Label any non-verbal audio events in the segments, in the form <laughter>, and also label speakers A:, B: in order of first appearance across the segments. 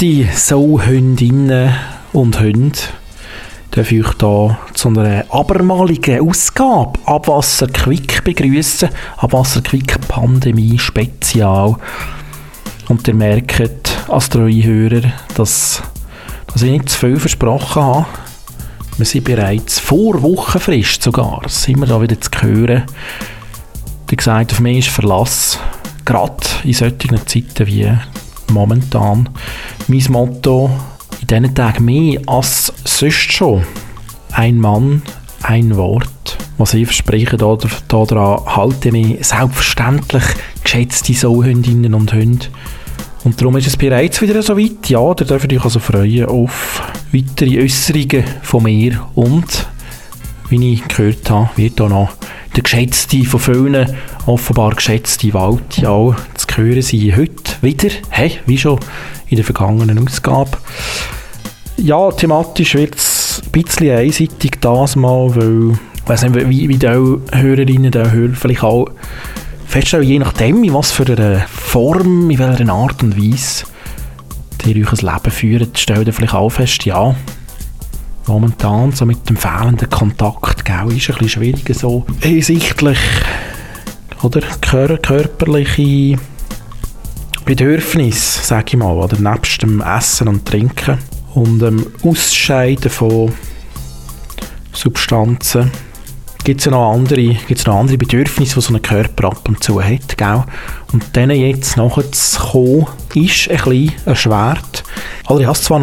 A: Geschätzte Sauhündinnen und Hunde, darf ich euch hier zu einer abermaligen Ausgabe Abwasser Quick begrüßen. Abwasser Quick Pandemie Spezial. Und ihr merkt als treue Hörer, dass, dass ich nicht zu viel versprochen habe. Wir sind bereits vor Wochenfrist sogar, sind wir da wieder zu hören. Wie gesagt, auf mich ist Verlass, gerade in solchen Zeiten wie momentan. Mein Motto in diesen Tagen mehr als sonst schon. Ein Mann, ein Wort. Was ich verspreche, daran halte ich mich selbstverständlich, geschätzte Sauhündinnen und Hunde. Und darum ist es bereits wieder so weit. Ja, da dürft ihr euch also freuen auf weitere Äußerungen von mir. Und, wie ich gehört habe, wird auch noch der geschätzte, von vielen offenbar geschätzte Wald ja zu hören sein. Heute wieder, hey, wie schon in der vergangenen Ausgabe. Ja, thematisch wird es ein bisschen einseitig das mal, weil ich weiß nicht, wie, wie die Hörerinnen und Hörer vielleicht auch feststellen, je nachdem, in was für einer Form, in welcher Art und Weise ihr euch ein Leben führt, stellt ihr vielleicht auch fest, ja, momentan so mit dem fehlenden Kontakt, gell, ist ein bisschen schwieriger so hinsichtlich oder kör körperliche Bedürfnisse, sage ich mal, oder nebst dem Essen und Trinken und dem Ausscheiden von Substanzen gibt es ja noch andere, gibt's noch andere Bedürfnisse, die so ein Körper ab und zu hat. Gell? Und denen jetzt nachzukommen, ist ein bisschen erschwert. Also ich habe es zwar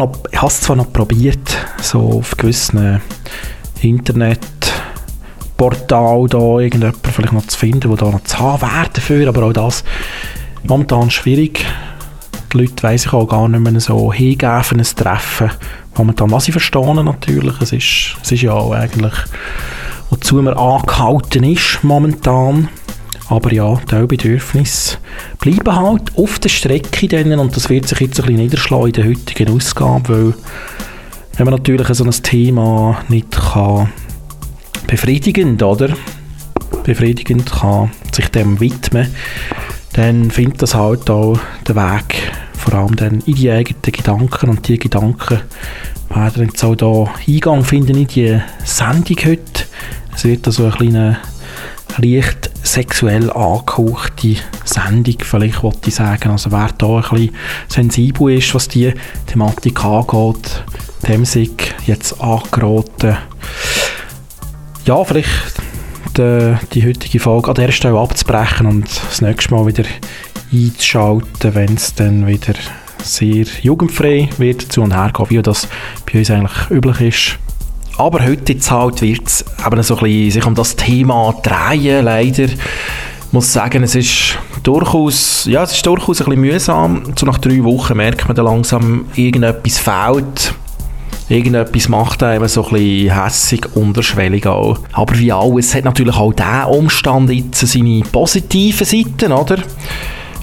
A: noch, probiert, so auf gewissen Internetportalen da irgendjemand vielleicht noch zu finden, der da noch zu haben wäre dafür, aber auch das momentan schwierig. Die Leute weiss ich auch gar nicht mehr so hingeben ein Treffen. Momentan, was ich verstehe natürlich, es ist, es ist ja auch eigentlich wozu man angehalten ist momentan. Aber ja, die Bedürfnisse bleiben halt auf der Strecke dann, und das wird sich jetzt ein bisschen niederschlagen in der heutigen Ausgabe, weil wenn man natürlich so ein Thema nicht kann befriedigend, oder? Befriedigend kann sich dem widmen, dann findet das halt auch den Weg, vor allem dann in die eigenen Gedanken und die Gedanken werden jetzt auch da Eingang finden in die Sendung heute. Es wird also eine kleine leicht sexuell angehauchte Sendung, vielleicht wollte ich sagen. Also wer da ein bisschen sensibel ist, was die Thematik angeht, dem sich jetzt angeraten. Ja, vielleicht die, die heutige Folge an der Stelle abzubrechen und das nächste Mal wieder einzuschalten, wenn es dann wieder sehr jugendfrei wird zu und her wie das bei uns eigentlich üblich ist. Aber heute jetzt wird es eben so ein bisschen sich um das Thema drehen, leider. Ich muss sagen, es ist durchaus, ja, es ist durchaus ein bisschen mühsam. So nach drei Wochen merkt man dann langsam, irgendetwas fehlt. Irgendetwas macht einem so ein bisschen hässig, unterschwellig auch. Aber wie alles hat natürlich auch dieser Umstand jetzt seine positiven Seiten, oder?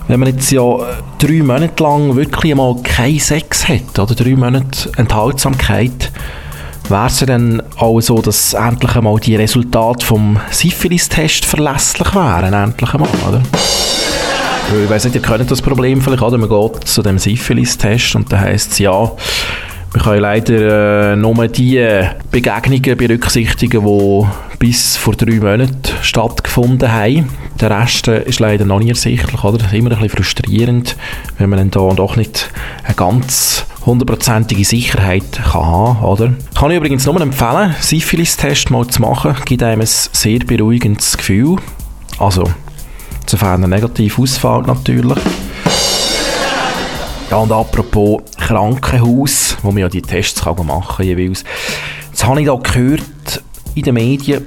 A: Wenn man jetzt ja drei Monate lang wirklich einmal keinen Sex hat, oder drei Monate Enthaltsamkeit, wäre es dann auch so, dass endlich einmal die Resultate vom Syphilis-Test verlässlich wären, endlich einmal, oder? Ich weiss nicht, ihr kennt das Problem vielleicht, oder? Man geht zu dem Syphilis-Test und da heisst es, ja, wir können leider äh, nur die Begegnungen berücksichtigen, die bis vor drei Monaten stattgefunden haben. Der Rest äh, ist leider noch nicht ersichtlich, oder? Das ist immer ein bisschen frustrierend, wenn man dann da doch nicht eine ganz hundertprozentige Sicherheit kann haben, oder? Kann ich übrigens nur empfehlen, Syphilis-Test mal zu machen, gibt einem ein sehr beruhigendes Gefühl. Also, sofern er negativ ausfällt natürlich. Ja, und apropos Krankenhaus, wo man ja die Tests kann machen kann jeweils. Jetzt habe ich da gehört in den Medien,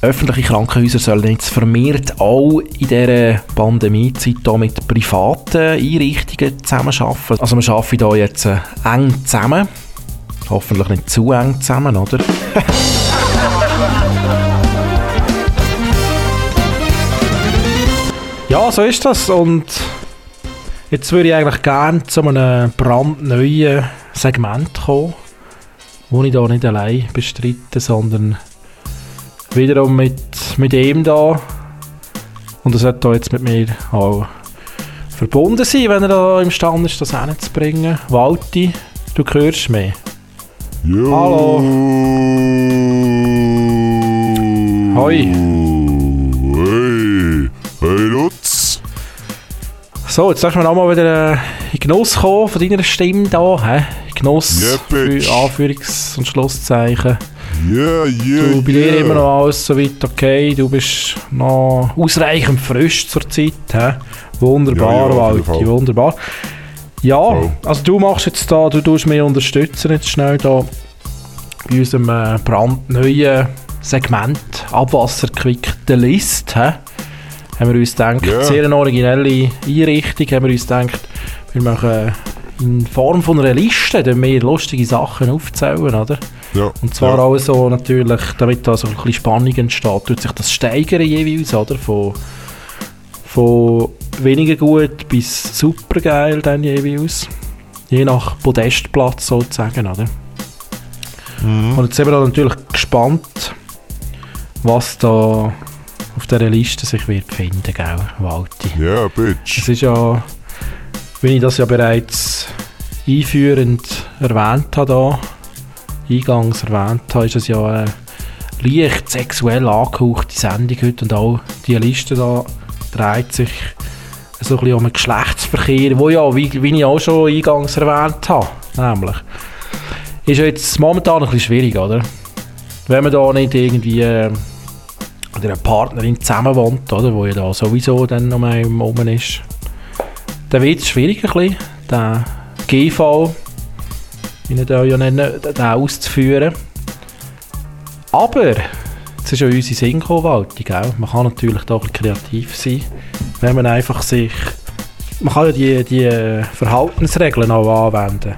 A: öffentliche Krankenhäuser sollen jetzt vermehrt auch in dieser Pandemiezeit mit privaten Einrichtungen zusammenarbeiten. Also wir arbeiten hier jetzt äh, eng zusammen. Hoffentlich nicht zu eng zusammen, oder? <laughs> ja, so ist das und Jetzt würde ich eigentlich gerne zu einem brandneuen Segment kommen, wo ich da nicht allein bestreite, sondern wiederum mit, mit ihm da. Und er hat da jetzt mit mir auch verbunden sein, wenn er da imstande ist, das hinzubringen. Walti, du hörst mich.
B: Jo.
A: Hallo. Hoi. So, jetzt darfst du mir auch mal wieder äh, in Genuss kommen von deiner Stimme da. In Genuss
B: Yeah, bitch.
A: für Anführungs- und Schlusszeichen.
B: Yeah, yeah,
A: Du, bei
B: yeah.
A: dir immer noch alles soweit okay. Du bist noch ausreichend frisch zur Zeit. Hä? Wunderbar,
B: Ja, ja,
A: Walti, wunderbar. Ja,
B: Voll.
A: also du machst jetzt da, du tust mich unterstützen jetzt schnell da bei unserem äh, brandneuen Segment Abwasserquick der List. Hä? Haben wir uns gedacht,
B: Ja.
A: sehr eine originelle Einrichtung, haben wir uns gedacht, wir machen in Form von einer Liste dann mehr lustige Sachen aufzählen, oder?
B: Ja.
A: Und zwar
B: ja.
A: auch so natürlich, damit da so ein bisschen Spannung entsteht, tut sich das steigern jeweils, oder? Von, von weniger gut bis super geil dann jeweils. Je nach Podestplatz sozusagen, oder?
B: Mhm.
A: Und jetzt sind wir da natürlich gespannt, was da auf dieser Liste sich wird finden, gell, Walti?
B: Yeah, bitch.
A: Es ist ja, wie ich das ja bereits einführend erwähnt habe, da, eingangs erwähnt habe, ist es ja eine leicht sexuell angehauchte Sendung heute und auch die Liste da dreht sich so ein bisschen um den Geschlechtsverkehr, wo ja, wie, wie ich auch schon eingangs erwähnt habe, nämlich, ist ja jetzt momentan ein bisschen schwierig, oder? Wenn man da nicht irgendwie mit einer Partnerin zusammen wohnt, oder, wo ja da sowieso dann um einem rum ist, dann wird es schwierig ein bisschen, den GV, wie ich den ja nennen, den auszuführen. Aber, jetzt ist ja unsere Singko-Waltung, gell? man kann natürlich da ein kreativ sein, wenn man einfach sich, man kann ja die, die Verhaltensregeln auch anwenden.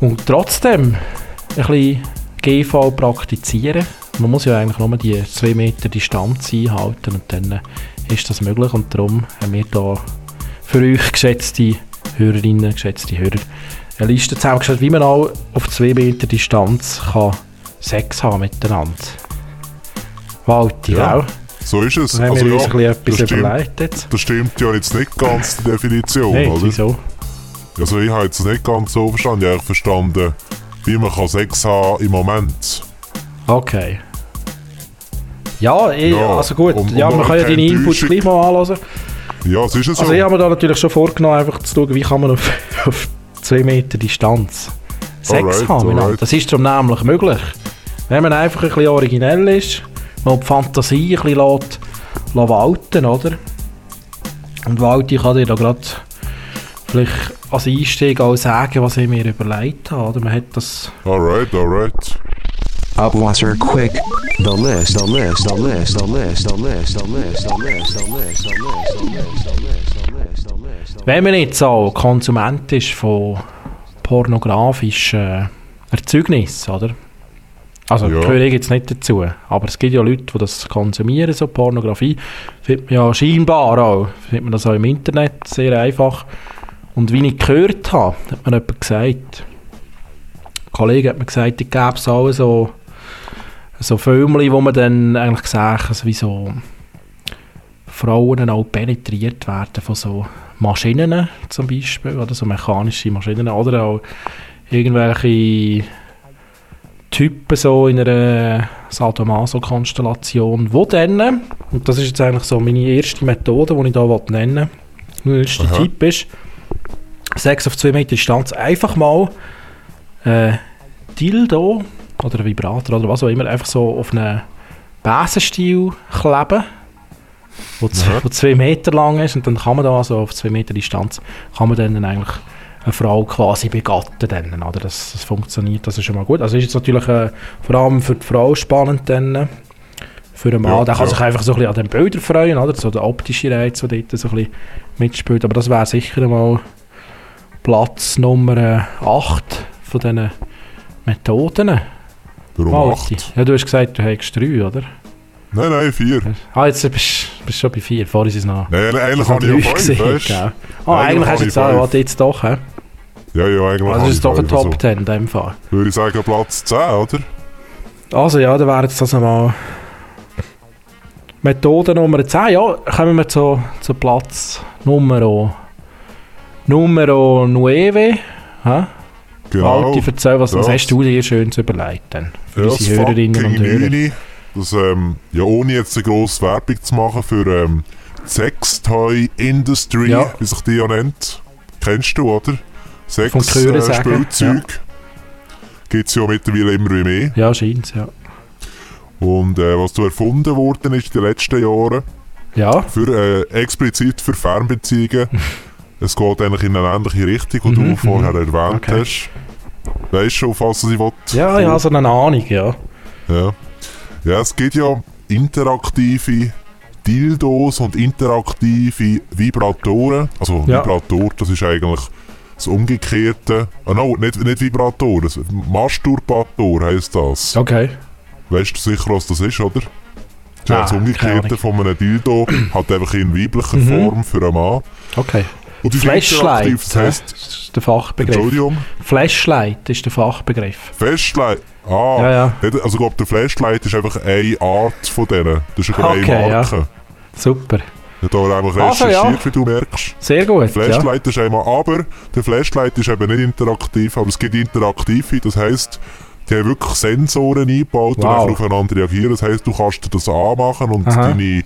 A: Und trotzdem ein bisschen GV praktizieren. Man muss ja eigentlich nur die 2 Meter Distanz einhalten und dann äh, ist das möglich und darum haben wir da für euch, geschätzte Hörerinnen, geschätzte Hörer, eine Liste zusammengestellt, wie man auch auf 2 Meter Distanz kann Sex haben miteinander. Walti,
B: Ja,
A: gell?
B: So ist es.
A: Da haben
B: Also
A: wir uns
B: ja,
A: ein bisschen etwas
B: das stimmt.
A: überlegt jetzt.
B: Das stimmt ja jetzt nicht ganz die Definition,
A: Hey,
B: oder?
A: wieso?
B: Also ich habe jetzt nicht ganz so verstanden. Ich habe verstanden, wie man kann Sex haben im Moment.
A: Okay. Ja, ich,
B: Ja,
A: also gut.
B: und-
A: ja,
B: und
A: wir können ja deine Inputs gleich mal anhören.
B: Ja, es ist es so.
A: Also ich habe mir da natürlich schon vorgenommen, einfach zu schauen, wie kann man auf, <laughs> auf 2 Meter Distanz Sex
B: Alright,
A: haben
B: alright.
A: Das ist darum nämlich möglich. Wenn man einfach ein bisschen originell ist, man die Fantasie ein bisschen lässt, lässt walten, oder? Und Walti kann dir da gerade vielleicht als Einstieg auch sagen, was ich mir überlegt habe. Oder man hat das
B: Alright, alright.
C: Abwasser quick. The list, the list, the list, the list, the list, the list, the list, the list, the list, the list, the list, the list, the list.
A: Wenn man jetzt auch Konsument ist von pornografischen Erzeugnissen, oder? Also
B: Ja.
A: gehöre ich jetzt nicht dazu, aber es gibt ja Leute, die das konsumieren, so Pornografie. Findet man ja scheinbar auch, findet man das auch im Internet sehr einfach. Und wie ich gehört habe, hat mir jemand gesagt, ein Kollege hat mir gesagt, es gäbe es auch so, so Filme, wo man dann eigentlich sagt, also wie so Frauen auch penetriert werden von so Maschinen zum Beispiel, oder so mechanische Maschinen, oder auch irgendwelche Typen so in einer Sadomaso-Konstellation, wo dann, und das ist jetzt eigentlich so meine erste Methode, die ich hier nennen will, der erste
B: Aha.
A: Tipp ist, Sex auf 2 Meter Distanz, einfach mal äh, Dildo oder Vibrator oder was auch immer, einfach so auf einen Besenstiel kleben, wo, z-
B: Aha.
A: wo zwei Meter lang ist und dann kann man da also auf zwei Meter Distanz kann man dann eigentlich eine Frau quasi begatten dann, oder? Das, das funktioniert, das ist schon mal gut. Also ist jetzt natürlich äh, vor allem für die Frau spannend dann, für einen Mann,
B: Ja,
A: der kann
B: ja.
A: sich einfach so ein bisschen an den Bildern freuen, oder? So der optische Reiz, der dort so ein bisschen mitspielt, aber das wäre sicher mal Platz Nummer 8 von diesen Methoden.
B: Warum
A: Walti.
B: acht?
A: Ja, du hast gesagt, du hättest drei, oder?
B: Nein, nein, vier.
A: Ah, jetzt bist du schon bei vier. Vorher ist es noch.
B: Nein, eigentlich habe ich ja fünf,
A: gesehen,
B: weißt du?
A: Ah,
B: Eigentlich
A: hast du jetzt auch,
B: fünf.
A: warte, jetzt doch, hä?
B: Ja, ja, eigentlich
A: Also ist es doch ein
B: fünf,
A: Top
B: also
A: 10 in dem Fall.
B: Würde ich sagen Platz 10, oder?
A: Also ja, dann wären jetzt das einmal Methode Nummer 10, ja, kommen wir zu, zu Platz Nummer Numero 9. Ha?
B: Genau.
A: Walti, erzähl, was, was hast du dir schön überlegt denn? Für
B: Ja, das
A: unsere Hörerinnen und Hörer.
B: Neune, das, ähm, ja, ohne jetzt eine grosse Werbung zu machen für ähm, die Sextoy Industry,
A: Ja.
B: wie sich die ja nennt. Kennst du, oder? Sex,
A: Vom Chöre
B: äh, Spielzeug. Gibt es ja mittlerweile immer wie mehr.
A: Ja, scheint ja.
B: Und äh, was da erfunden worden ist in den letzten Jahren,
A: Ja,
B: für, äh, explizit für Fernbeziehungen. <laughs> es geht eigentlich in eine ähnliche Richtung, die
A: Mhm,
B: du vorher
A: mhm.
B: erwähnt
A: Okay.
B: hast. Weißt du schon, auf was ich will?
A: ja, ich habe so eine Ahnung, ja.
B: Ja. ja, es gibt ja interaktive Dildos und interaktive Vibratoren. Also
A: Ja.
B: Vibrator, das ist eigentlich das Umgekehrte. Ah, no, nicht, nicht Vibrator, das Masturbator heisst das.
A: Okay.
B: Weißt du sicher, was das ist, oder? Das
A: Ah,
B: das Umgekehrte von einem Dildo, halt einfach in weiblicher
A: Mhm.
B: Form für einen Mann.
A: Okay.
B: Und
A: Flashlight,
B: das
A: das ist der Fachbegriff.
B: Entschuldigung,
A: Flashlight ist der Fachbegriff.
B: Flashlight. Ah,
A: Ja, ja.
B: also ich glaube, der Flashlight ist einfach eine Art von denen. Das ist eine
A: Okay, ja.
B: Marke.
A: Super.
B: Ich habe da eigentlich
A: Also,
B: recherchiert,
A: ja.
B: wie du merkst.
A: Sehr gut. Ja.
B: Flashlight ist einmal, aber der Flashlight ist eben nicht interaktiv, aber es gibt interaktive, das heisst, die haben wirklich Sensoren eingebaut
A: Wow.
B: und aufeinander reagieren. Das heisst, du kannst dir das anmachen und
A: Aha.
B: deine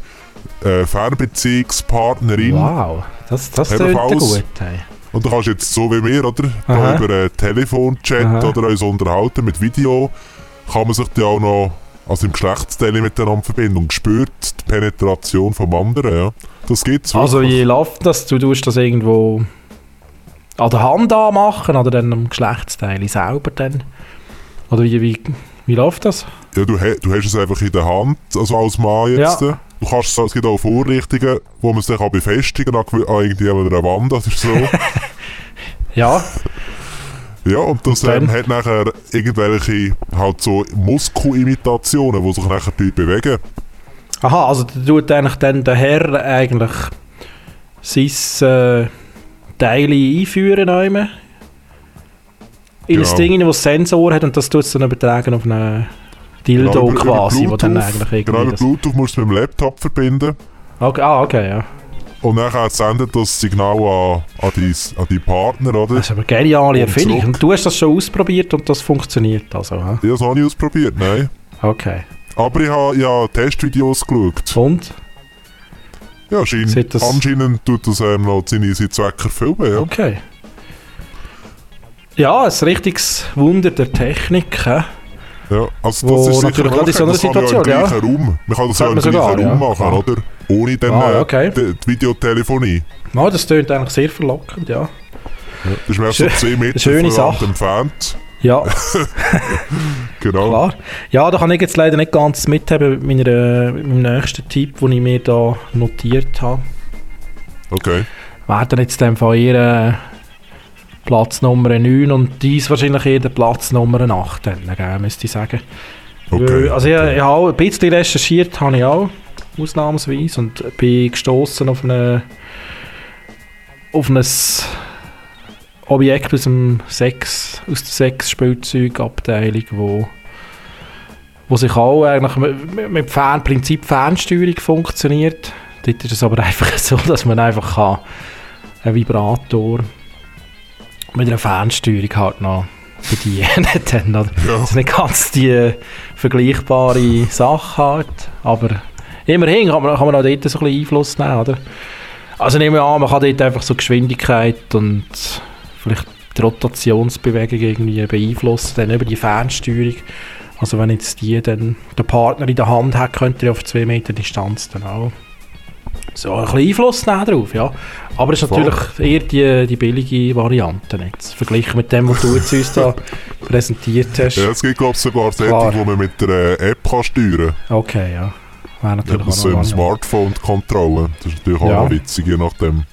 B: äh, Fernbeziehungspartnerin
A: Wow, das, das
B: Ebenfalls.
A: gut. Hey.
B: und du kannst jetzt so wie wir, oder? Da über einen Telefonchat
A: Aha.
B: oder uns unterhalten mit Video, kann man sich ja auch noch also im Geschlechtsteil miteinander verbinden und spürt die Penetration vom anderen. Ja. Das gibt's
A: Also
B: wirklich.
A: wie läuft das? Du tust das irgendwo an der Hand anmachen oder dann am Geschlechtsteil selber dann? Oder wie, wie, wie läuft das?
B: Ja, du, du hast es einfach in der Hand, also als Mann jetzt.
A: Ja.
B: Du kannst, es gibt auch Vorrichtungen, wo man sich auch befestigen kann, an, an irgendwie an einer Wand oder so. <laughs>
A: Ja,
B: ja, und das
A: Und dann?
B: ähm, hat nachher irgendwelche halt so Muskelimitationen, die sich nachher dort bewegen.
A: aha, also da tut eigentlich dann der Herr eigentlich sein äh, Teil einführen einmal in
B: Genau.
A: ein Ding, das Sensor hat und das tut es dann übertragen auf einen Dildo
B: über
A: quasi, wo dann eigentlich irgendwie
B: Genau, über. Bluetooth musst du mit dem Laptop verbinden.
A: Okay, ah, okay, ja.
B: Und nachher sendet das Signal an, an, dein, an deinen Partner, oder?
A: Das ist aber eine geniale Erfindung. Und du hast das schon ausprobiert und das funktioniert also, hä?
B: Ich habe es noch nicht ausprobiert, nein.
A: Okay.
B: Aber ich habe ja Testvideos geschaut.
A: Und?
B: Ja, schein,
A: Sieht das-
B: anscheinend tut das ähm, noch seine, seine Zwecke erfüllen, ja.
A: Okay. Ja, ein richtiges Wunder der Technik. hä?
B: Ja, also das ist sicher
A: in so
B: das kann man
A: Situation,
B: ja
A: ja.
B: im gleichen Raum. Man kann das ja im gleichen
A: sogar,
B: Raum
A: ja.
B: machen,
A: Ah.
B: oder? Ohne dann
A: Ah,
B: äh,
A: okay.
B: die, die Videotelefonie.
A: Ja, das klingt eigentlich sehr verlockend, ja.
B: Das ist mir so
A: Schö-
B: zwei Meter
A: schöne Sache.
B: entfernt.
A: Ja, <laughs>
B: Genau.
A: klar. Ja, da kann ich jetzt leider nicht ganz mithaben mit, meiner, mit meinem nächsten Tipp, den ich mir da notiert habe.
B: Okay.
A: Wäre dann jetzt dann von ihr äh, Platz Nummer 9 und dies wahrscheinlich eher der Platz Nummer 8, dann, müsste ich sagen.
B: okay.
A: Also ich, ich habe ein bisschen recherchiert, habe ich auch, ausnahmsweise, und bin gestoßen auf eine auf ein Objekt aus dem Sex, aus der Sex-Spielzeugabteilung, wo, wo sich auch eigentlich mit, mit Prinzip Fernsteuerung funktioniert. Dort ist es aber <laughs> einfach so, dass man einfach kann einen Vibrator mit einer Fernsteuerung halt noch bedienen <laughs> oder?
B: Ja.
A: Das ist nicht ganz die vergleichbare Sache halt, aber immerhin kann man, kann man auch dort so ein bisschen Einfluss nehmen, oder? Also nehmen wir an, man kann dort einfach so Geschwindigkeit und vielleicht die Rotationsbewegung irgendwie beeinflussen, dann über die Fernsteuerung. Also wenn jetzt die dann der Partner in der Hand hat, könnte er auf zwei Meter Distanz dann auch so ein bisschen Einfluss nehmen drauf, ja. Aber es ist
B: Voll.
A: natürlich eher die, die billige Variante jetzt, verglichen mit dem, was du jetzt uns da präsentiert hast.
B: Ja, es gibt glaube ich sogar
A: Klar.
B: Settings, wo man mit der App kann steuern
A: Okay, ja. Wäre
B: kann.
A: natürlich
B: Das
A: auch noch
B: im
A: eine
B: Smartphone kontrollen. Das ist natürlich auch
A: Ja.
B: noch witzig, je nachdem.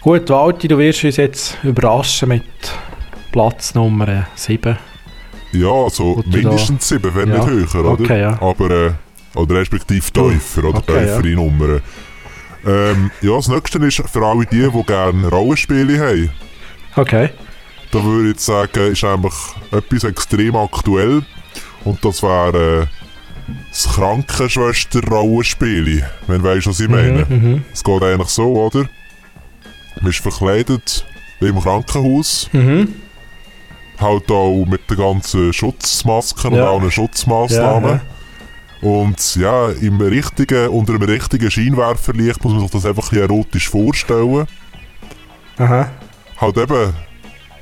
A: Gut, Walti, du wirst uns jetzt überraschen mit Platz Nummer 7.
B: Ja, also mindestens sieben, wenn
A: Ja.
B: nicht höher, oder?
A: Okay, ja.
B: Aber, äh, oder respektive tiefer, oder
A: Okay,
B: tiefere Nummern. Ähm, ja, das nächste ist für alle die, die gerne Rollenspiele haben.
A: Okay.
B: Da würde ich jetzt sagen, ist einfach etwas extrem aktuell. Und das wäre das Krankenschwester-Rollenspiel. Wenn du weißt, was ich meine.
A: Mhm,
B: Es geht eigentlich so, oder? Man ist verkleidet wie im Krankenhaus.
A: mhm. Mhm.
B: Halt auch mit den ganzen Schutzmasken
A: Ja.
B: und allen Schutzmaßnahmen. Und ja, im richtigen, unter einem richtigen Scheinwerferlicht muss man sich das einfach ein erotisch vorstellen.
A: Aha.
B: Halt eben,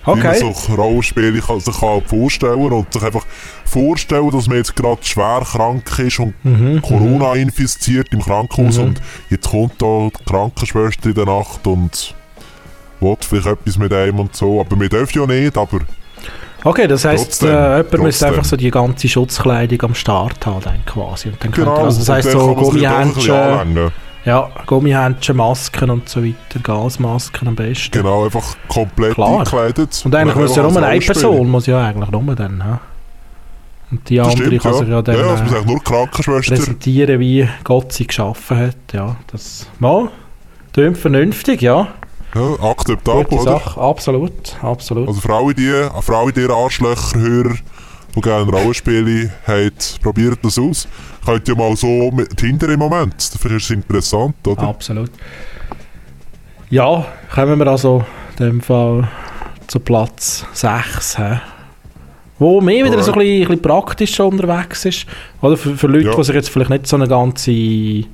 B: wie man
A: Okay.
B: sich Rollenspiele kann, sich kann vorstellen und sich einfach vorstellen, dass man jetzt gerade schwer krank ist und
A: Mhm.
B: Corona infiziert im Krankenhaus
A: Mhm.
B: und jetzt kommt da die Krankenschwester in der Nacht und will vielleicht etwas mit einem und so. Aber wir dürfen ja nicht, aber
A: Okay, das heisst,
B: Trotzdem,
A: äh, jemand müsste einfach so die ganze Schutzkleidung am Start haben, dann quasi. Und dann könnte
B: genau.
A: er, also das heisst so Gummihändchen, ja, Gummihändchen, Masken und so weiter, Gasmasken am besten.
B: Genau, einfach komplett
A: Klar.
B: eingekleidet.
A: Und eigentlich muss ja nur eine
B: Rollenspiel.
A: Person, muss ja eigentlich nur dann, ha? Und die
B: Das
A: andere
B: stimmt,
A: kann
B: ja.
A: sich ja dann
B: ja, muss
A: äh,
B: nur Krankenschwester.
A: präsentieren, wie Gott sie geschaffen hat. Ja, das mal, tönt vernünftig, ja.
B: Ja, akzeptabel,
A: Gute
B: oder?
A: Sache, absolut, absolut.
B: Also für alle die, für alle die Arschlöcher-Hörer, die gerne Rollenspiele haben, probiert das aus. Könnt ihr mal so mit Tinder im Moment. Vielleicht ist es interessant, oder?
A: Absolut. Ja, kommen wir also in dem Fall zu Platz 6. He? Wo mehr wieder so ein bisschen, ein bisschen praktisch unterwegs ist. Oder für, für Leute,
B: Ja.
A: die sich jetzt vielleicht nicht so eine ganze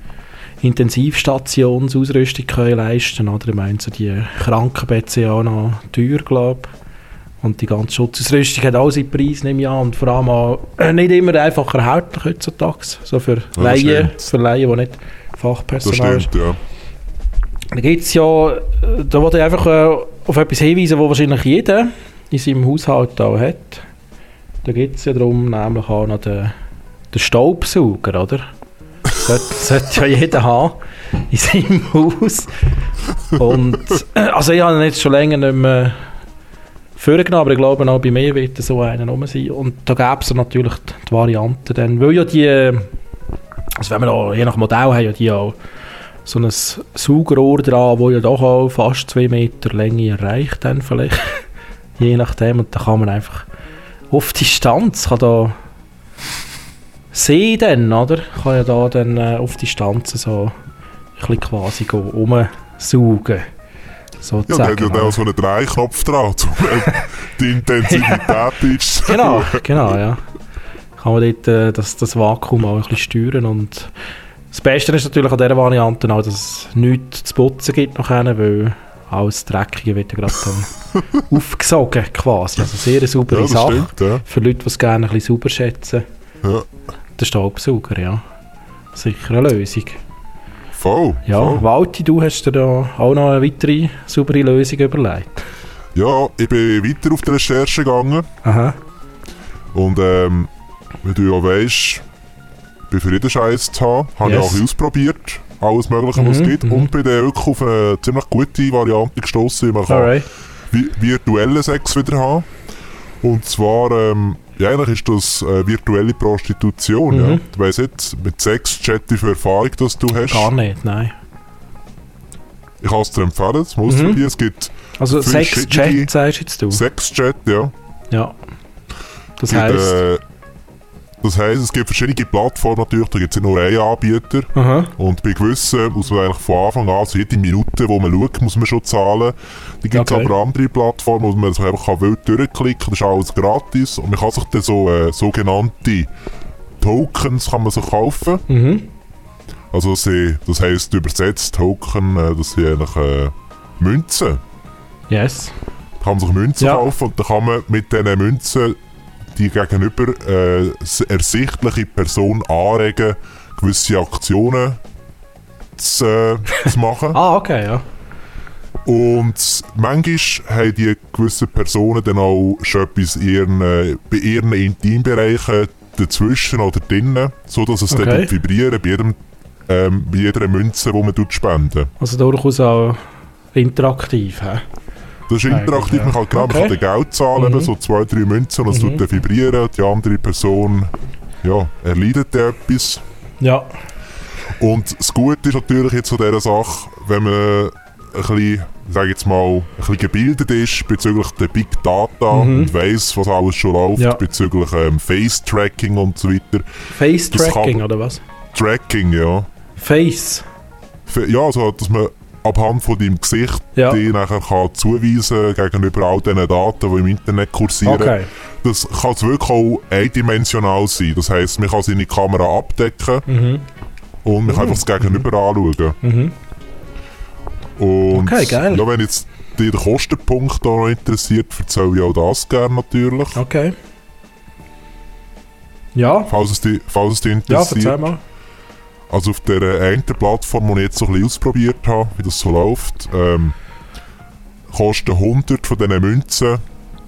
A: Intensivstationsausrüstung können leisten können. Ich meine, so die Krankenbetten sind ja auch noch teuer, glaube. Und die ganze Schutzausrüstung hat auch seinen Preis, nehme ich an. Und vor allem auch äh, nicht immer einfach erhältlich heutzutage. So für
B: das
A: Laien, für Laien, die nicht
B: Das
A: Fachpersonal ist.
B: stimmt, ja.
A: Da gibt es ja, äh, da wollte ich einfach äh, auf etwas hinweisen, wo wahrscheinlich jeder in seinem Haushalt auch hat. Da geht es ja darum, nämlich auch noch den, den Staubsauger, oder? Sollte, sollte ja jeder haben in seinem Haus. Und, äh, also ich habe ihn jetzt schon länger nicht mehr vorgenommen, aber ich glaube auch bei mir wird so einer rum sein. Und da gäbe es natürlich die, Variante dann, weil ja die, also wenn wir auch, je nach Modell haben ja die auch so ein Saugrohr dran, wo ja doch auch fast zwei Meter Länge erreicht dann vielleicht. <laughs> Je nachdem. Und da kann man einfach auf Distanz, kann da sehen dann, oder? Kann ja da dann äh, auf Distanz so ein bisschen quasi go umsaugen.
B: Ja,
A: Sozusagen.
B: der hat ja auch so einen Dreiknopf dran, um äh, die Intensivität <laughs> einzustellen.
A: Genau, genau, ja. Kann man dort äh, das, das Vakuum auch ein bisschen steuern und das Beste ist natürlich an dieser Variante auch, dass es nichts zu putzen gibt nachher, weil alles Dreckige wird ja gerade dann <laughs> aufgesogen quasi. Also sehr
B: Ja,
A: saubere
B: das
A: Sache.
B: stimmt, ja.
A: Für Leute, die es gerne ein bisschen sauber schätzen.
B: Ja.
A: Der Staubsauger, ja. Sicher eine Lösung.
B: Voll.
A: Ja,
B: voll.
A: Walti, du hast dir da auch noch eine weitere saubere Lösung überlegt.
B: Ja, ich bin weiter auf die Recherche gegangen
A: Aha.
B: und ähm, wie du ja weißt, bin für jeden Scheiß zu haben, habe
A: Yes.
B: ich auch ausprobiert, alles mögliche, was es
A: Mhm,
B: gibt
A: mhm.
B: und bin dann wirklich auf eine ziemlich gute Variante gestossen, wie man kann
A: Alright.
B: vi virtuellen Sex wieder haben. Und zwar, ähm, ja, eigentlich ist das äh, virtuelle Prostitution. Ja.
A: Mhm.
B: Ich weiss nicht, mit Sex-Chat, wie viel Erfahrung das du hast.
A: Gar nicht, nein.
B: Ich kann es dir empfehlen, das muss mhm. dir. Es gibt
A: Also Sex-Chat sagst jetzt du?
B: Sex-Chat, ja.
A: Ja. Das
B: Gibt,
A: heisst...
B: äh, das heisst, es gibt verschiedene Plattformen natürlich, da gibt es nicht nur einen Anbieter.
A: Aha.
B: Und bei gewissen muss man eigentlich von Anfang an, also jede Minute, wo man schaut, muss man schon zahlen. Da gibt es
A: Okay.
B: aber andere Plattformen, wo man sich einfach wild durchklicken kann. Das ist alles gratis. Und man kann sich dann so äh, sogenannte Tokens kann man sich kaufen.
A: Mhm.
B: Also sie, das heisst übersetzt Token, äh, das sind eigentlich äh, Münzen.
A: Yes.
B: Da kann man sich Münzen
A: Ja.
B: kaufen und dann kann man mit diesen Münzen die gegenüber äh, ersichtliche Person anregen, gewisse Aktionen zu, äh, zu machen. <laughs>
A: Ah, okay, ja.
B: Und manchmal haben die gewissen Personen dann auch schon etwas in ihren, äh, bei ihren Intimbereichen dazwischen oder drinnen, sodass es
A: Okay.
B: dann vibrieren bei, jedem, ähm, bei jeder Münze, die man tut spenden.
A: Also durchaus auch interaktiv. He?
B: Das ist interaktiv,
A: ja.
B: man kann, genau, man
A: Okay.
B: kann dann Geld zahlen,
A: Mhm.
B: so zwei, drei Münzen und es
A: Mhm.
B: tut vibrieren, die andere Person ja, erleidet etwas.
A: Ja.
B: Und das Gute ist natürlich jetzt an dieser Sache, wenn man ein bisschen sag jetzt mal, ein bisschen gebildet ist bezüglich der Big Data
A: Mhm.
B: und weiss, was alles schon läuft
A: Ja.
B: bezüglich ähm, Face-Tracking und so weiter.
A: Face
B: Das
A: Tracking
B: kann-
A: oder was?
B: Tracking, ja.
A: Face.
B: Ja, also, dass man abhand von deinem Gesicht
A: Ja.
B: die nachher kann zuweisen gegenüber all diesen Daten, die im Internet kursieren.
A: Okay.
B: Das kann es wirklich auch eindimensional sein. Das heisst, man kann seine Kamera abdecken
A: Mhm.
B: und man kann einfach das Gegenüber anschauen.
A: Mhm.
B: Und
A: Okay, geil.
B: Ja, wenn jetzt dich der Kostenpunkt da noch interessiert, erzähle ich auch das gerne natürlich.
A: Okay. Ja,
B: Falls es dich, falls es dich
A: ja,
B: interessiert.
A: erzähl mal.
B: Also auf der einen Plattform, die ich jetzt so ein bisschen ausprobiert habe, wie das so läuft, ähm, kosten 100 von diesen Münzen,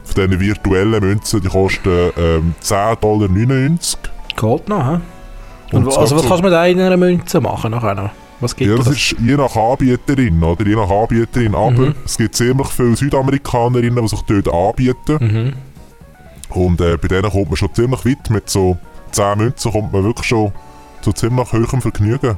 B: von diesen virtuellen Münzen, die kosten ähm, 10,99 Dollar.
A: Geht noch, hä?
B: Und
A: Und, also was
B: so-
A: kannst du mit einer Münze machen nachher noch? Was gibt
B: Ja, das
A: das?
B: ist je nach Anbieterin, oder? Je nach Anbieterin. Aber
A: Mhm.
B: es gibt ziemlich viele Südamerikanerinnen, die sich dort anbieten.
A: Mhm.
B: Und äh, bei denen kommt man schon ziemlich weit. Mit so 10 Münzen kommt man wirklich schon zu ziemlich hohem Vergnügen.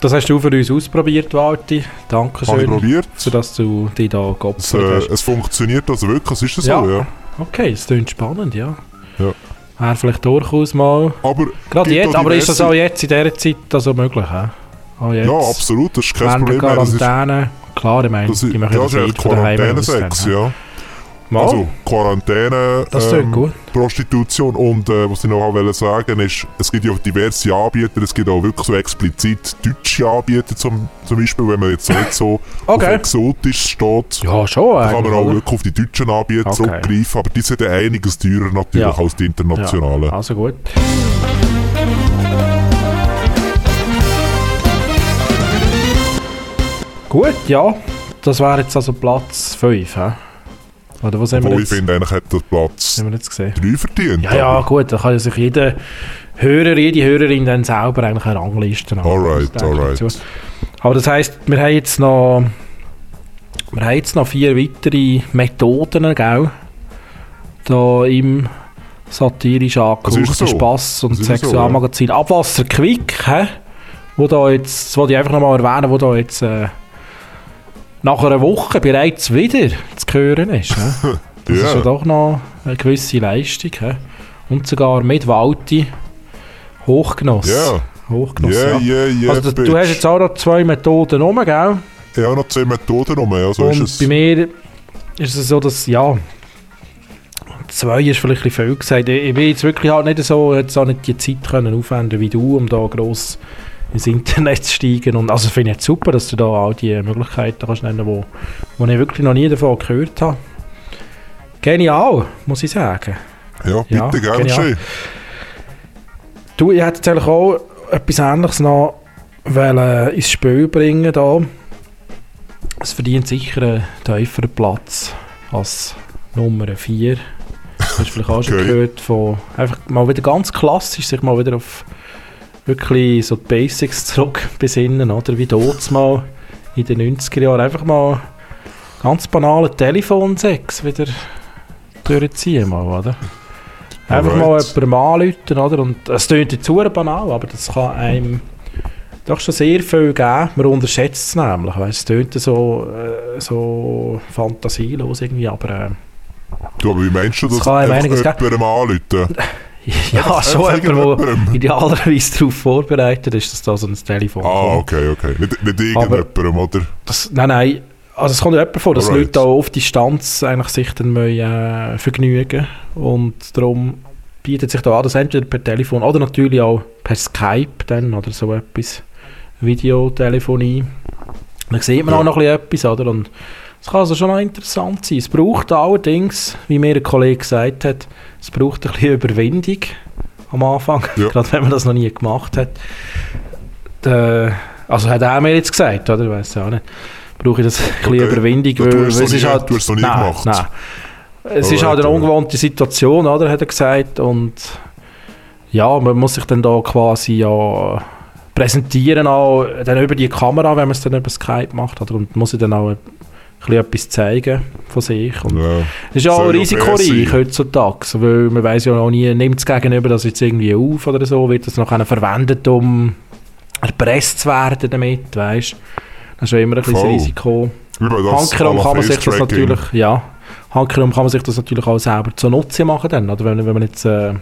A: Das hast du für uns ausprobiert, Walti.
B: Habe ich
A: Dankeschön,
B: probiert.
A: dass du dich da
B: Es,
A: geopfert
B: äh,
A: hast.
B: es funktioniert also wirklich, es ist so,
A: Ja.
B: ja.
A: Okay, das klingt spannend, ja.
B: Ja.
A: Wäre vielleicht durchaus mal...
B: Aber
A: Gerade jetzt, aber ist das auch jetzt in dieser Zeit also möglich, jetzt,
B: Ja, absolut, das ist kein
A: während
B: Problem.
A: Quarantäne. Klar, ich meine,
B: das ist,
A: die
B: ja,
A: machen
B: das
A: das
B: ist. Quarantäne-Sex, ja.
A: Mal,
B: Also Quarantäne, ähm. Prostitution und äh, was ich noch wollte sagen ist, es gibt ja diverse Anbieter, es gibt auch wirklich so explizit deutsche Anbieter zum, zum Beispiel, wenn man jetzt so nicht so <laughs> auf
A: Okay.
B: exotisch steht.
A: Ja, schon
B: Da kann man auch
A: oder?
B: wirklich auf die deutschen Anbieter
A: Okay.
B: zurückgreifen, aber die sind ja einiges teurer natürlich
A: Ja.
B: als die internationalen.
A: Ja, also gut. Gut, ja. Das wäre jetzt also Platz 5, hä? Oder was haben wir
B: Obwohl ich
A: jetzt?
B: finde, eigentlich hat der Platz
A: haben wir jetzt gesehen?
B: 3 verdient.
A: Ja, ja, gut, da kann ja sich jeder Hörer, jede Hörerin dann selber eigentlich eine Rangliste machen.
B: Alright, alright.
A: dazu. Aber das heisst, wir haben jetzt noch wir haben jetzt noch vier weitere Methoden, gell? Da im satirisch angehauchten
B: so.
A: Spass und
B: ist so,
A: Sexualmagazin Abwasser Quick, hä? Wo da jetzt, das wollte ich einfach noch mal erwähnen, wo da jetzt äh, nach einer Woche bereits wieder zu hören ist. hä? <laughs> Das ist ja
B: Ja.
A: doch noch eine gewisse Leistung. He? Und sogar mit Walti Hochgenoss.
B: Ja,
A: Hochgenoss,
B: ja,
A: ja.
B: ja, ja.
A: also, du, du hast jetzt auch noch zwei Methoden rum, gell?
B: Ich habe noch 10 Methoden rum, ja, so
A: Und
B: ist es.
A: bei mir ist es so, dass, ja, zwei ist vielleicht ein bisschen viel gesagt. Ich, will jetzt wirklich halt nicht so, jetzt auch nicht die Zeit können aufwenden wie du, um da gross ins Internet zu steigen. Und also finde ich jetzt super, dass du da all die Möglichkeiten kannst nennen, wo, wo ich wirklich noch nie davon gehört habe. Genial, muss ich sagen.
B: Ja, bitte,
A: Ja,
B: gerne
A: genial.
B: schön.
A: Du, ich hätte jetzt eigentlich auch etwas Ähnliches noch wollen ins Spiel bringen da. Es verdient sicher einen tieferen Platz als Nummer 4. Das hast du vielleicht auch schon
B: Okay.
A: gehört von einfach mal wieder ganz klassisch, sich mal wieder auf wirklich so die Basics zurück besinnen, oder? Wie dort mal in den 90er Jahren einfach mal ganz banalen Telefonsex wieder durchziehen mal, oder? Einfach mal
B: Alright.
A: jemandem anrufen, oder? Und es klingt jetzt banal, aber das kann einem doch schon sehr viel geben. Man unterschätzt es nämlich. Weißt, es klingt so, äh, so fantasielos irgendwie, aber äh,
B: Du, aber wie meinst du
A: Das kann einem
B: einfach jemandem anrufen? <laughs>
A: ja, schon jemand, der idealerweise darauf vorbereitet ist, dass da so ein Telefon
B: Ah,
A: kommt.
B: okay, okay. Nicht, nicht irgendjemandem, oder?
A: Das, nein, nein. Also es kommt ja jemand vor, dass
B: Alright.
A: Leute auch auf Distanz eigentlich sich dann wollen, äh, vergnügen und darum bietet sich da an, dass entweder per Telefon oder natürlich auch per Skype dann oder so etwas, Videotelefonie. Dann sieht man
B: Ja.
A: auch noch ein bisschen etwas, oder? Und es kann also schon noch interessant sein. Es braucht allerdings, wie mir ein Kollege gesagt hat, es braucht ein bisschen Überwindung am Anfang,
B: Ja. <laughs>
A: gerade wenn man das noch nie gemacht hat. Der, also hat er mir jetzt gesagt, oder? Ich weiß auch nicht. Brauche ich das ein bisschen
B: Okay.
A: Überwindung,
B: Du
A: weil,
B: hast
A: weil
B: es
A: ist
B: nie-
A: halt...
B: du hast es noch nie
A: nein,
B: gemacht.
A: Nein. Es ist
B: Alright,
A: halt eine ungewohnte Situation, oder? Hat er gesagt. Und ja, man muss sich dann da quasi ja präsentieren auch dann über die Kamera, wenn man es dann über Skype macht, oder? Und muss ich dann auch bisschen etwas zeigen von sich. Und
B: Ja.
A: das ist ja auch risikoreich heutzutage, weil man weiß ja auch nie, nimmt es gegenüber das jetzt irgendwie auf oder so, wird das noch verwendet, um erpresst zu werden damit, weißt Das ist ja immer ein bisschen das
B: Voll.
A: Risiko.
B: Das
A: Hankerum kann man sich das natürlich, ja, Hankerum kann man sich das natürlich auch selber zunutze machen dann, oder wenn, wenn man jetzt, äh,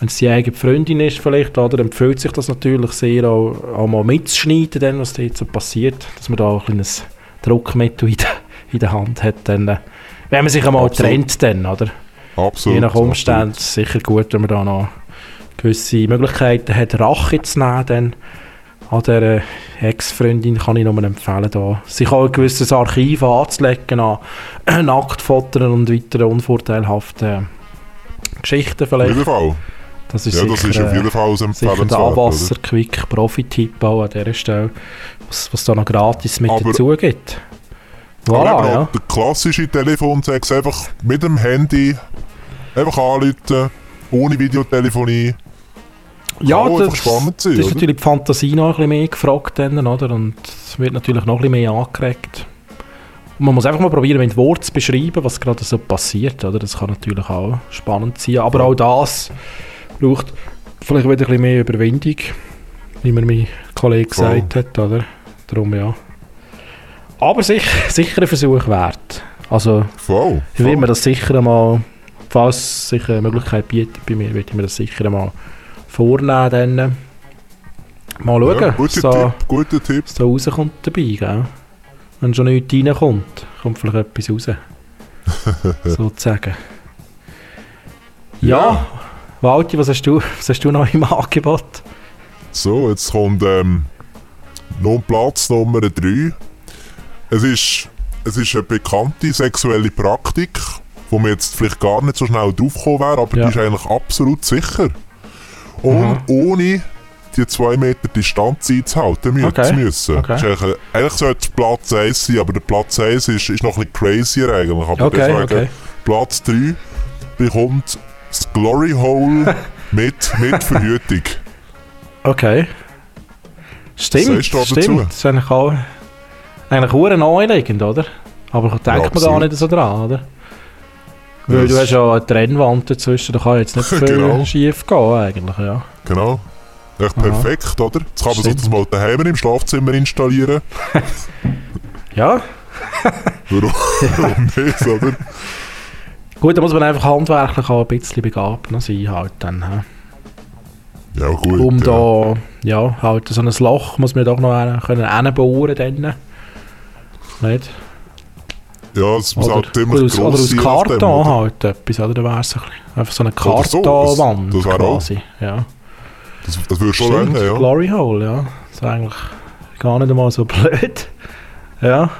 A: wenn es die eigene Freundin ist vielleicht, oder, empfiehlt sich das natürlich sehr auch, auch mal mitzuschneiden, dann, was da jetzt so passiert, dass man da auch ein kleines Druckmittel in der, in der Hand hat, dann, äh, wenn man sich einmal
B: Absolut.
A: trennt dann, oder?
B: Absolut.
A: Je nach Umständen ist es sicher gut, wenn man da noch gewisse Möglichkeiten hat, Rache zu nehmen. Dann an dieser Ex-Freundin kann ich nur empfehlen, da sich auch ein gewisses Archiv anzulegen an Nacktfotos und weiteren unvorteilhaften Geschichten
B: Auf jeden
A: vielleicht.
B: Fall.
A: Das ist
B: Ja,
A: sicher,
B: das ist auf
A: äh,
B: jeden Fall
A: sicher der? Abwasser-Quick-Profi-Tipp auch an dieser Stelle, was, was da noch gratis mit
B: Aber-
A: dazu gibt.
B: Aber
A: Voilà,
B: eben
A: ja.
B: der klassische Telefonsex einfach mit dem Handy einfach anrufen, ohne Videotelefonie.
A: Ja,
B: Kann
A: das,
B: spannend sein,
A: das ist
B: oder?
A: natürlich die Fantasie noch ein bisschen mehr gefragt, dann, oder? Und es wird natürlich noch ein bisschen mehr angeregt. Und man muss einfach mal probieren, mit Worten zu beschreiben, was gerade so passiert, oder? Das kann natürlich auch spannend sein. Aber auch das braucht vielleicht wieder ein bisschen mehr Überwindung, wie mir mein Kollege
B: Voll.
A: gesagt hat, oder? Darum ja. Aber sicher, sicher ein Versuch wert. Also,
B: Voll.
A: ich will mir das sicher einmal, falls sich eine Möglichkeit bietet bei mir, will ich mir das sicher einmal vornehmen. Dann. Mal schauen,
B: Ja, guter
A: da,
B: Tipp, guter Tipp.
A: was da rauskommt dabei. Gell? Wenn schon nichts reinkommt, kommt vielleicht etwas raus. <laughs> Sozusagen. Ja,
B: Ja.
A: Walti, was hast, du, <laughs> was hast du noch im Angebot?
B: So, jetzt kommt ähm, noch Platz Nummer 3. Es ist, es ist eine bekannte sexuelle Praktik, wo man jetzt vielleicht gar nicht so schnell draufgekommen wäre, aber
A: Ja.
B: die ist eigentlich absolut sicher. Und
A: Mhm.
B: ohne die 2 Meter Distanz einzuhalten
A: Okay.
B: zu müssen.
A: Okay.
B: Eigentlich, eigentlich sollte es Platz 1 sein, aber der Platz 1 ist, ist noch ein bisschen crazier eigentlich. Aber
A: Okay,
B: deswegen
A: okay.
B: Platz 3 bekommt das Glory Hole <laughs> mit, mit Verhütung.
A: Okay. Stimmt,
B: da dazu?
A: stimmt. Das ist eigentlich auch eigentlich hure naheliegend, oder? Aber denkt man gar
B: absolut.
A: nicht so dran, oder? Weil
B: Das-
A: du hast ja eine Trennwand dazwischen, da kann jetzt nicht <laughs> viel
B: Genau.
A: schief gehen eigentlich, ja.
B: Genau. Echt
A: Aha.
B: perfekt, oder? Jetzt kann man so
A: Stimmt.
B: das mal daheim im Schlafzimmer installieren. <laughs>
A: Ja,
B: Warum, warum nicht, oder?
A: Gut, da muss man einfach handwerklich auch ein bisschen begabt sein halt dann. hä?
B: Ja, gut.
A: Um
B: ja.
A: da, ja, halt so ein Loch muss man doch noch einen- können reinbohren dann. Nicht?
B: Ja, es muss
A: Oder,
B: halt ziemlich
A: oder aus,
B: gross
A: oder aus
B: sein, je nachdem,
A: Karton
B: oder?
A: halt etwas, oder? Wäre es ein bisschen, einfach so eine
B: Oder so, das-
A: Kartonwand
B: das wär auch-
A: quasi. Ja.
B: Das, das würde schon
A: Stimmt,
B: ja.
A: Glory Hole, ja. Das ist eigentlich gar nicht einmal so <laughs> blöd. Ja,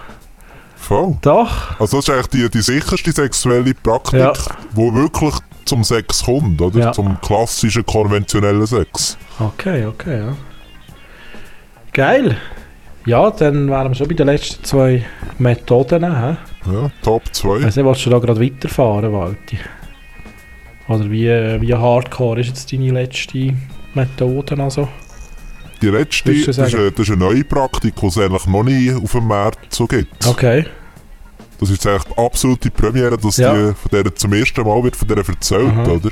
B: Voll.
A: doch.
B: Also das ist eigentlich die, die sicherste sexuelle Praktik,
A: Ja.
B: wo wirklich zum Sex kommt, oder?
A: Ja.
B: Zum klassischen, konventionellen Sex.
A: Okay, okay, ja. Geil. Ja, dann wären wir schon bei den letzten zwei Methoden. He?
B: Ja, Top 2.
A: Ich weiß nicht, willst du da gerade weiterfahren, Walti? Oder wie, wie hardcore ist jetzt deine letzte Methode also?
B: Die letzte,
A: du
B: das ist, eine, das ist eine neue Praktik, die es eigentlich noch nie auf dem Markt so gibt.
A: Okay.
B: Das ist eigentlich die absolute Premiere, dass
A: Ja.
B: die von der zum ersten Mal wird von der erzählt,
A: Aha.
B: oder?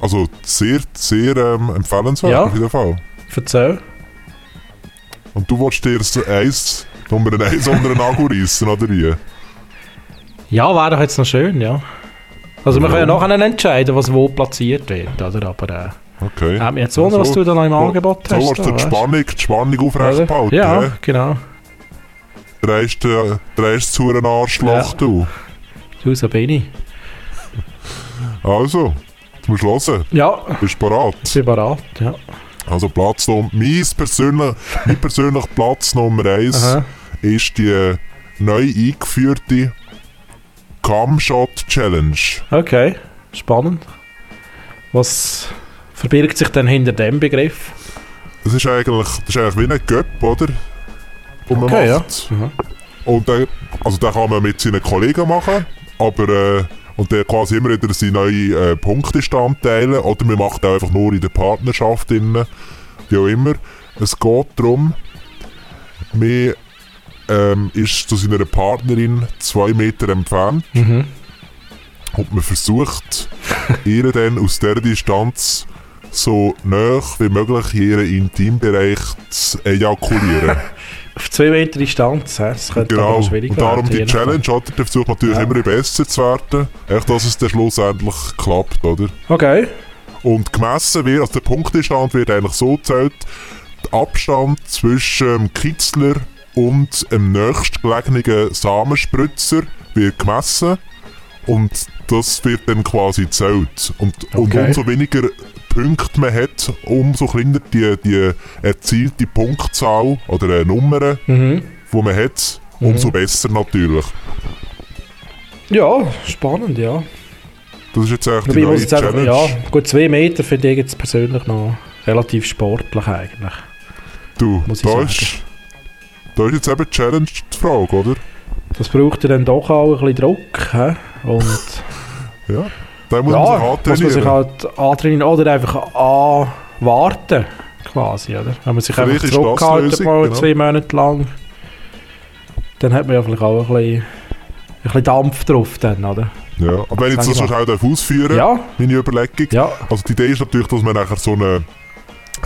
B: Also sehr, sehr ähm, empfehlenswert
A: Ja.
B: auf jeden Fall.
A: Erzähl.
B: Und du willst dir das Eis, Nummer 1 unter den Nagel reissen, oder wie?
A: Ja, wäre doch jetzt noch schön, ja. Also wir können ja nachher entscheiden, was wo platziert wird, oder? Aber äh,
B: Okay.
A: mich jetzt was
B: so,
A: du da noch im
B: so-
A: Angebot
B: so
A: hast.
B: willst du
A: da,
B: die? Spannung, die Spannung aufrecht behalten.
A: Ja, genau.
B: Äh, dreist zu einem Arschloch,
A: Ja.
B: du.
A: Du, so bin ich.
B: Also, jetzt musst du hören.
A: Ja,
B: Bist du bereit?
A: separat, ja.
B: Also Platz Nummer... Mein persönlicher mein persönlicher Platz Nummer 1
A: Aha.
B: ist die neu eingeführte Cumshot Challenge.
A: Okay, spannend. Was verbirgt sich denn hinter dem Begriff?
B: Das ist eigentlich, das ist eigentlich wie ein Göpp, oder? Und man
A: Okay, ja.
B: macht.
A: Mhm.
B: Und den, also den kann man mit seinen Kollegen machen, aber äh, und der quasi immer wieder seine neuen äh, Punktestand teilen oder man macht auch einfach nur in der Partnerschaft innen, wie auch immer. Es geht darum, man ähm, ist zu seiner Partnerin zwei Meter entfernt
A: Mhm.
B: und man versucht, <laughs> ihr dann aus der Distanz so nah wie möglich in ihren Intimbereich zu ejakulieren. <laughs>
A: Auf zwei Meter Distanz, das könnte
B: genau.
A: schwierig
B: Und darum
A: werden,
B: die. Challenge, oder? Der Versuch natürlich
A: Ja.
B: immer besser zu werden. Echt, dass es dann schlussendlich klappt, oder?
A: Okay.
B: Und gemessen wird, also der Punktestand wird eigentlich so gezählt, der Abstand zwischen dem Kitzler und dem nächstgelegenen Samenspritzer wird gemessen und das wird dann quasi gezählt. Und, und
A: Okay.
B: umso weniger Punkte man hat, umso kleiner die, die erzielte Punktzahl oder eine Nummer,
A: Mhm.
B: die man hat, umso besser natürlich.
A: Ja, spannend, ja.
B: Das ist jetzt echt
A: Wobei
B: die neue
A: einfach,
B: Challenge.
A: ja, gut, zwei Meter finde ich jetzt persönlich noch relativ sportlich eigentlich.
B: Du,
A: muss
B: da
A: sagen.
B: ist, da ist jetzt eben die Challenge die Frage, oder?
A: Das braucht ja dann doch auch ein bisschen Druck. Hä? Und <laughs>
B: Ja. Da muss
A: ja,
B: man sich
A: muss man sich halt antrainieren oder einfach anwarten, quasi, oder? Wenn man sich
B: Vielleicht
A: einfach
B: Lösung,
A: mal
B: genau.
A: zwei Monate lang, dann hat man ja vielleicht auch ein bisschen, ein bisschen Dampf drauf dann, oder?
B: Ja. Aber wenn ich das
A: ich
B: so schnell darf ausführen
A: Ja,
B: meine Überlegung.
A: ja,
B: Also die Idee ist natürlich, dass man nachher so eine,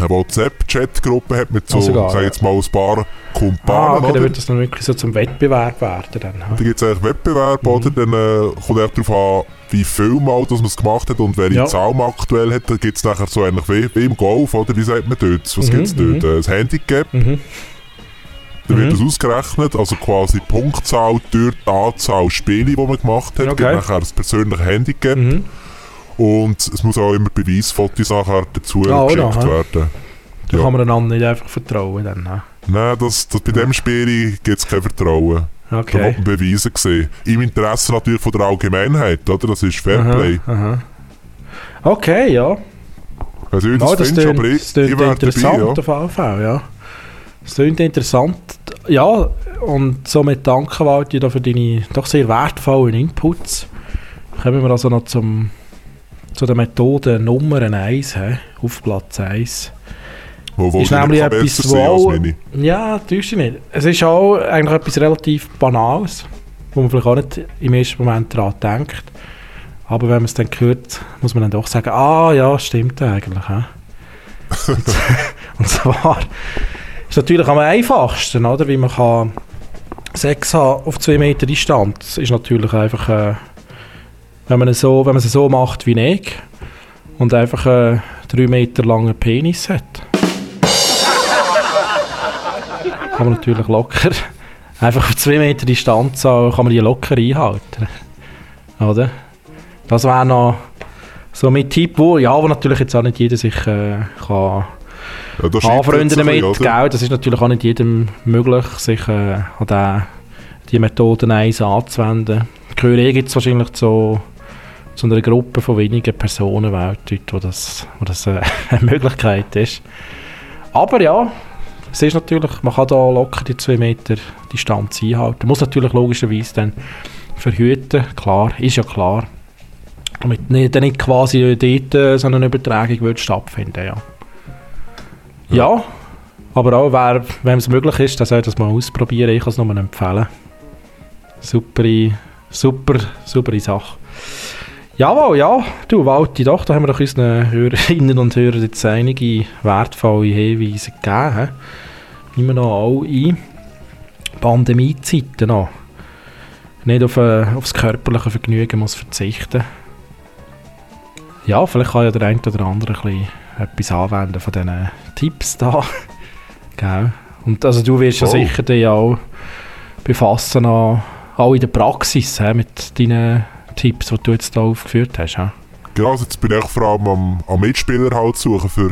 B: eine WhatsApp-Chat-Gruppe hat mit so,
A: Ah, sogar,
B: sag
A: ja.
B: jetzt mal, ein paar
A: ah,
B: Kumpanen,
A: okay, dann wird das dann wirklich so zum Wettbewerb werden dann.
B: Da gibt es eigentlich Wettbewerb,
A: Mhm.
B: oder? Dann äh, kommt auch darauf an, wie viel Mal dass man es gemacht hat und welche
A: Ja.
B: Zahl man aktuell hat. Da gibt es nachher so ähnlich wie, wie im Golf, oder? Wie sagt man dort? Was
A: Mhm,
B: gibt es dort?
A: mhm.
B: Äh, Das Handicap.
A: Mhm.
B: Dann wird
A: Mhm.
B: das ausgerechnet, also quasi Punktzahl durch die Anzahl Spiele, die man gemacht hat,
A: Okay.
B: gibt nachher das persönliche Handicap. Und es muss auch immer Beweisfotos nachher dazu
A: Ah, oder?
B: geschickt
A: Hä?
B: werden.
A: Da
B: Ja.
A: kann man einander nicht einfach vertrauen dann. hä?
B: Nein, das, das, bei dem Spiel gibt es kein Vertrauen. Da
A: Okay.
B: wird man beweisen sehen. Im Interesse natürlich von der Allgemeinheit, oder? Das ist Fairplay.
A: Aha, aha. Okay, ja.
B: Also, du
A: Ja,
B: das
A: klingt,
B: aber ich,
A: das
B: ich
A: interessant
B: dabei, ja.
A: auf Fall, ja. Das klingt interessant. Ja, und somit danke Walti da für deine doch sehr wertvollen Inputs. Kommen wir also noch zum, zu der Methode Nummer 1, hä, auf Platz 1.
B: Wo,
A: ist nämlich etwas, wo-. Ja, täuscht nicht. Es ist auch eigentlich etwas relativ Banales, wo man vielleicht auch nicht im ersten Moment daran denkt. Aber wenn man es dann hört, muss man dann doch sagen, ah ja, stimmt eigentlich. <laughs> und, zwar ist natürlich am einfachsten, oder? Wie man kann Sex haben auf zwei Meter Distanz. Ist natürlich einfach, äh, wenn, man es so, wenn man es so macht wie ich und einfach einen drei Meter langen Penis hat. <laughs> kann man natürlich locker, einfach auf zwei Meter Distanz kann man die locker einhalten. Oder? Das wäre noch so mein Tipp, wo, ja, wo natürlich jetzt auch nicht jeder sich äh, kann
B: Ja, da
A: anfreunden
B: es
A: damit,
B: bisschen, oder?
A: gell? Das ist natürlich auch nicht jedem möglich, sich äh, an den, die Methoden 1 anzuwenden. Gehöre ich jetzt wahrscheinlich zu, zu einer Gruppe von wenigen Personen weltweit, wo das, wo das äh, <laughs> eine Möglichkeit ist. Aber ja, es ist natürlich, man kann da locker die 2 Meter Distanz einhalten. Muss natürlich logischerweise dann verhüten, klar, ist ja klar. Damit nicht, dann nicht quasi dort äh, so eine Übertragung würde stattfinden, ja. Ja, aber auch, wer, wem es möglich ist, der soll das mal ausprobieren. Ich kann es nur empfehlen. Super, super, super Sache. Jawohl, ja, du Walti, doch, da haben wir doch unseren <laughs> Hörerinnen und Hörern jetzt einige wertvolle Hinweise gegeben. man noch auch in Pandemiezeiten noch nicht auf, äh, auf das körperliche Vergnügen muss verzichten Ja, vielleicht kann ja der eine oder andere ein bisschen etwas anwenden von diesen Tipps da. <laughs> Gell? Und also du wirst ja
B: Oh.
A: sicher dich auch befassen, auch in der Praxis he, mit deinen Tipps, die du jetzt da aufgeführt hast. he?
B: Genau, also jetzt bin ich vor allem am, am Mitspieler halt suchen für,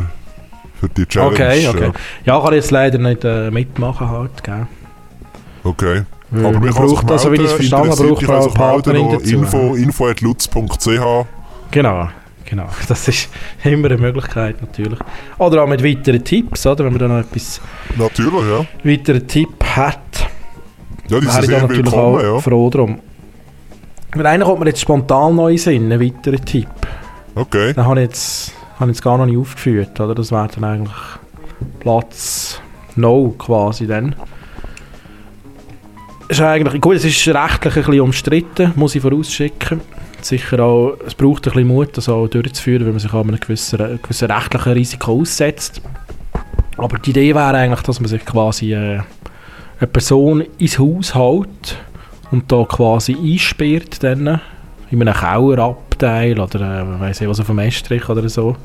B: für die Challenge.
A: Okay, okay.
B: Ja.
A: Ja, kann ich jetzt leider nicht äh, mitmachen halt, gell?
B: okay.
A: Weil
B: Aber
A: man
B: sich
A: braucht, also wie ich es verstanden habe, braucht man auch
B: sich melden,
A: Partnerin dazu.
B: info, info at lutz.ch
A: Genau, genau. <laughs> Das ist immer eine Möglichkeit natürlich. Oder auch mit weiteren Tipps, oder? Wenn man da noch etwas
B: Natürlich, ja.
A: weiteren Tipp hat,
B: Ja, die sind sehr
A: natürlich auch
B: willkommen, ja.
A: froh drum. Weil einer kommt mir jetzt spontan neu in Sinn, ein weiterer Tipp.
B: Okay.
A: Den habe ich jetzt, habe ich jetzt gar noch nicht aufgeführt, oder? Das wäre dann eigentlich Platz No quasi dann. Ist eigentlich, gut, es ist rechtlich ein bisschen umstritten, muss ich vorausschicken. sicher auch, es braucht ein bisschen Mut, das auch durchzuführen, wenn man sich auch einem gewissen, gewissen rechtlichen Risiko aussetzt. Aber die Idee wäre eigentlich, dass man sich quasi äh, eine Person ins Haus hält und da quasi einsperrt dann, in einem Kauerabteil oder äh, weiss ich was auf einem Estrich oder so.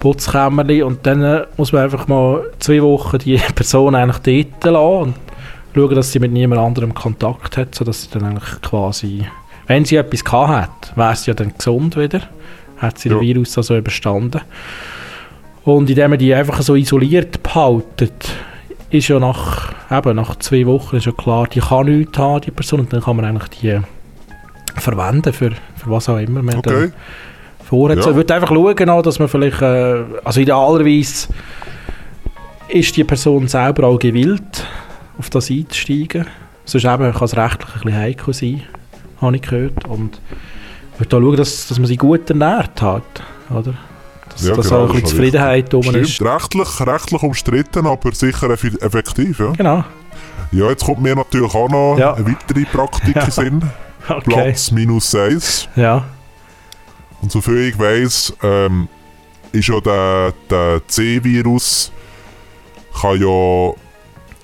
A: Putzkämmerli und dann äh, muss man einfach mal zwei Wochen die <laughs> Person eigentlich dort lassen und schauen, dass sie mit niemand anderem Kontakt hat, sodass sie dann eigentlich quasi, wenn sie etwas gehabt hat, wäre sie ja dann gesund wieder, hat sie
B: Ja.
A: den Virus also überstanden. Und indem man die einfach so isoliert behaltet, ist ja nach, eben nach zwei Wochen ist ja klar, die kann nichts haben, die Person, und dann kann man eigentlich die verwenden für, für was auch immer man
B: Okay.
A: vorhat.
B: Ja.
A: Würde einfach schauen, dass man vielleicht, äh, also idealerweise ist die Person selber auch gewillt, auf das einzusteigen. Sonst eben kann es rechtlich ein bisschen heikel sein, habe ich gehört. Und ich würde auch schauen, dass, dass man sie gut ernährt hat, oder? Dass,
B: Ja,
A: dass
B: genau,
A: auch ein bisschen
B: ist
A: Zufriedenheit oben ist.
B: Stimmt, rechtlich, rechtlich umstritten, aber sicher effektiv, ja.
A: Genau,
B: Ja, jetzt kommt mir natürlich auch noch
A: Ja.
B: eine weitere Praktik
A: Ja.
B: in Sinn. <laughs>
A: okay.
B: Platz minus 1.
A: Ja,
B: Und soviel ich weiss, ähm, ist ja der, der C-Virus kann ja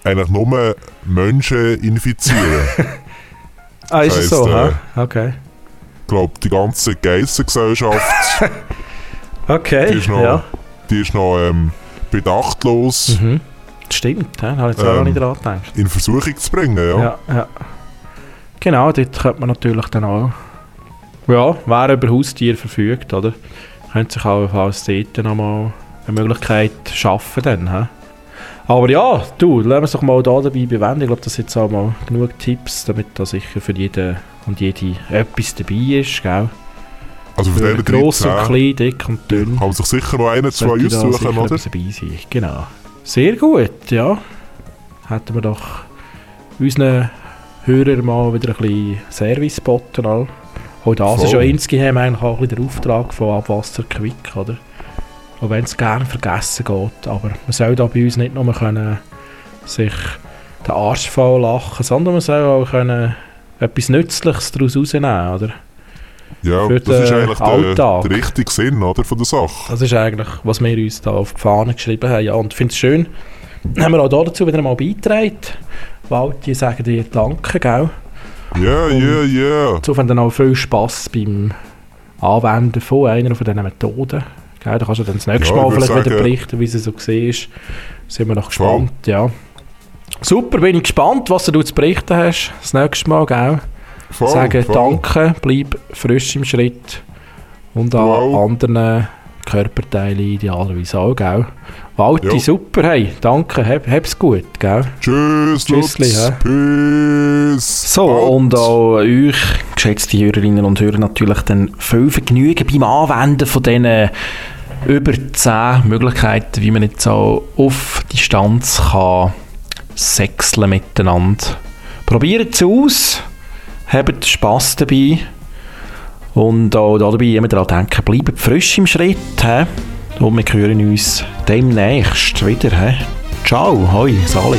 B: eigentlich nur Menschen infizieren. <laughs>
A: ah, ist es so, hä? Okay.
B: ich glaube, die ganze Geissengesellschaft, <laughs>
A: Okay,
B: die ist noch,
A: ja.
B: die ist noch ähm, bedachtlos
A: Mhm. Stimmt, ja, da habe ich jetzt auch
B: Ähm,
A: nicht dran gedacht.
B: in Versuchung zu bringen. Ja.
A: Ja, ja. Genau, dort könnte man natürlich dann auch. Ja, wer über Haustiere verfügt, oder? Könnte sich auch als dort nochmal eine Möglichkeit schaffen. Dann, hä? Aber ja, du, lassen wir uns doch mal da dabei bewenden. Ich glaube, das sind jetzt auch mal genug Tipps, damit da sicher für jeden und jede etwas dabei ist. Gell?
B: Also für diese
A: gross und
B: 13
A: klein, dick und dünn.
B: kann man sich sicher noch einen, zwei aussuchen, oder?
A: Genau. Sehr gut, ja. Hätten wir doch unseren Hörern mal wieder ein bisschen Service geboten. All. Auch das
B: Voll.
A: ist ja insgeheim eigentlich auch ein bisschen der Auftrag von Abwasser Quick, oder? Auch wenn es gerne vergessen geht. Aber man soll da bei uns nicht nur können sich den Arsch voll lachen, sondern man soll auch können etwas Nützliches daraus rausnehmen, oder?
B: Ja,
A: für
B: das ist
A: den
B: eigentlich der,
A: Alltag.
B: der richtige Sinn oder, von der Sache.
A: Das ist eigentlich, was wir uns da auf die Fahne geschrieben haben. Ja, und ich finde es schön, haben wir auch da dazu wieder mal beigetragen. Walti, sagen dir Danke, gell?
B: Ja, ja, ja.
A: Insofern dann auch viel Spass beim Anwenden von einer von diesen Methoden. Gell? Da kannst du dann das nächste
B: Ja,
A: Mal vielleicht wieder
B: sagen-
A: berichten, wie es so ist. Sind wir noch gespannt, ja. Super, bin ich gespannt, was du zu berichten hast. Das nächste Mal, gell?
B: Voll,
A: Sagen
B: voll.
A: Danke, bleib frisch im Schritt. Und an
B: Wow.
A: anderen Körperteilen idealerweise auch, gell? Walti,
B: Ja.
A: super, hey, danke, hab, hab's gut, gell?
B: Tschüss,
A: Tschüssli,
B: Lutz. Peace.
A: So,
B: Out.
A: und auch euch, geschätzte Hörerinnen und Hörer, natürlich dann viel Vergnügen beim Anwenden von diesen über 10 Möglichkeiten, wie man jetzt auch auf Distanz kann sechseln miteinander. Probiert es aus, habt Spass dabei und auch dabei immer daran denken, bleibt frisch im Schritt. He? Und wir hören uns demnächst wieder. He? Ciao, hoi, Sali.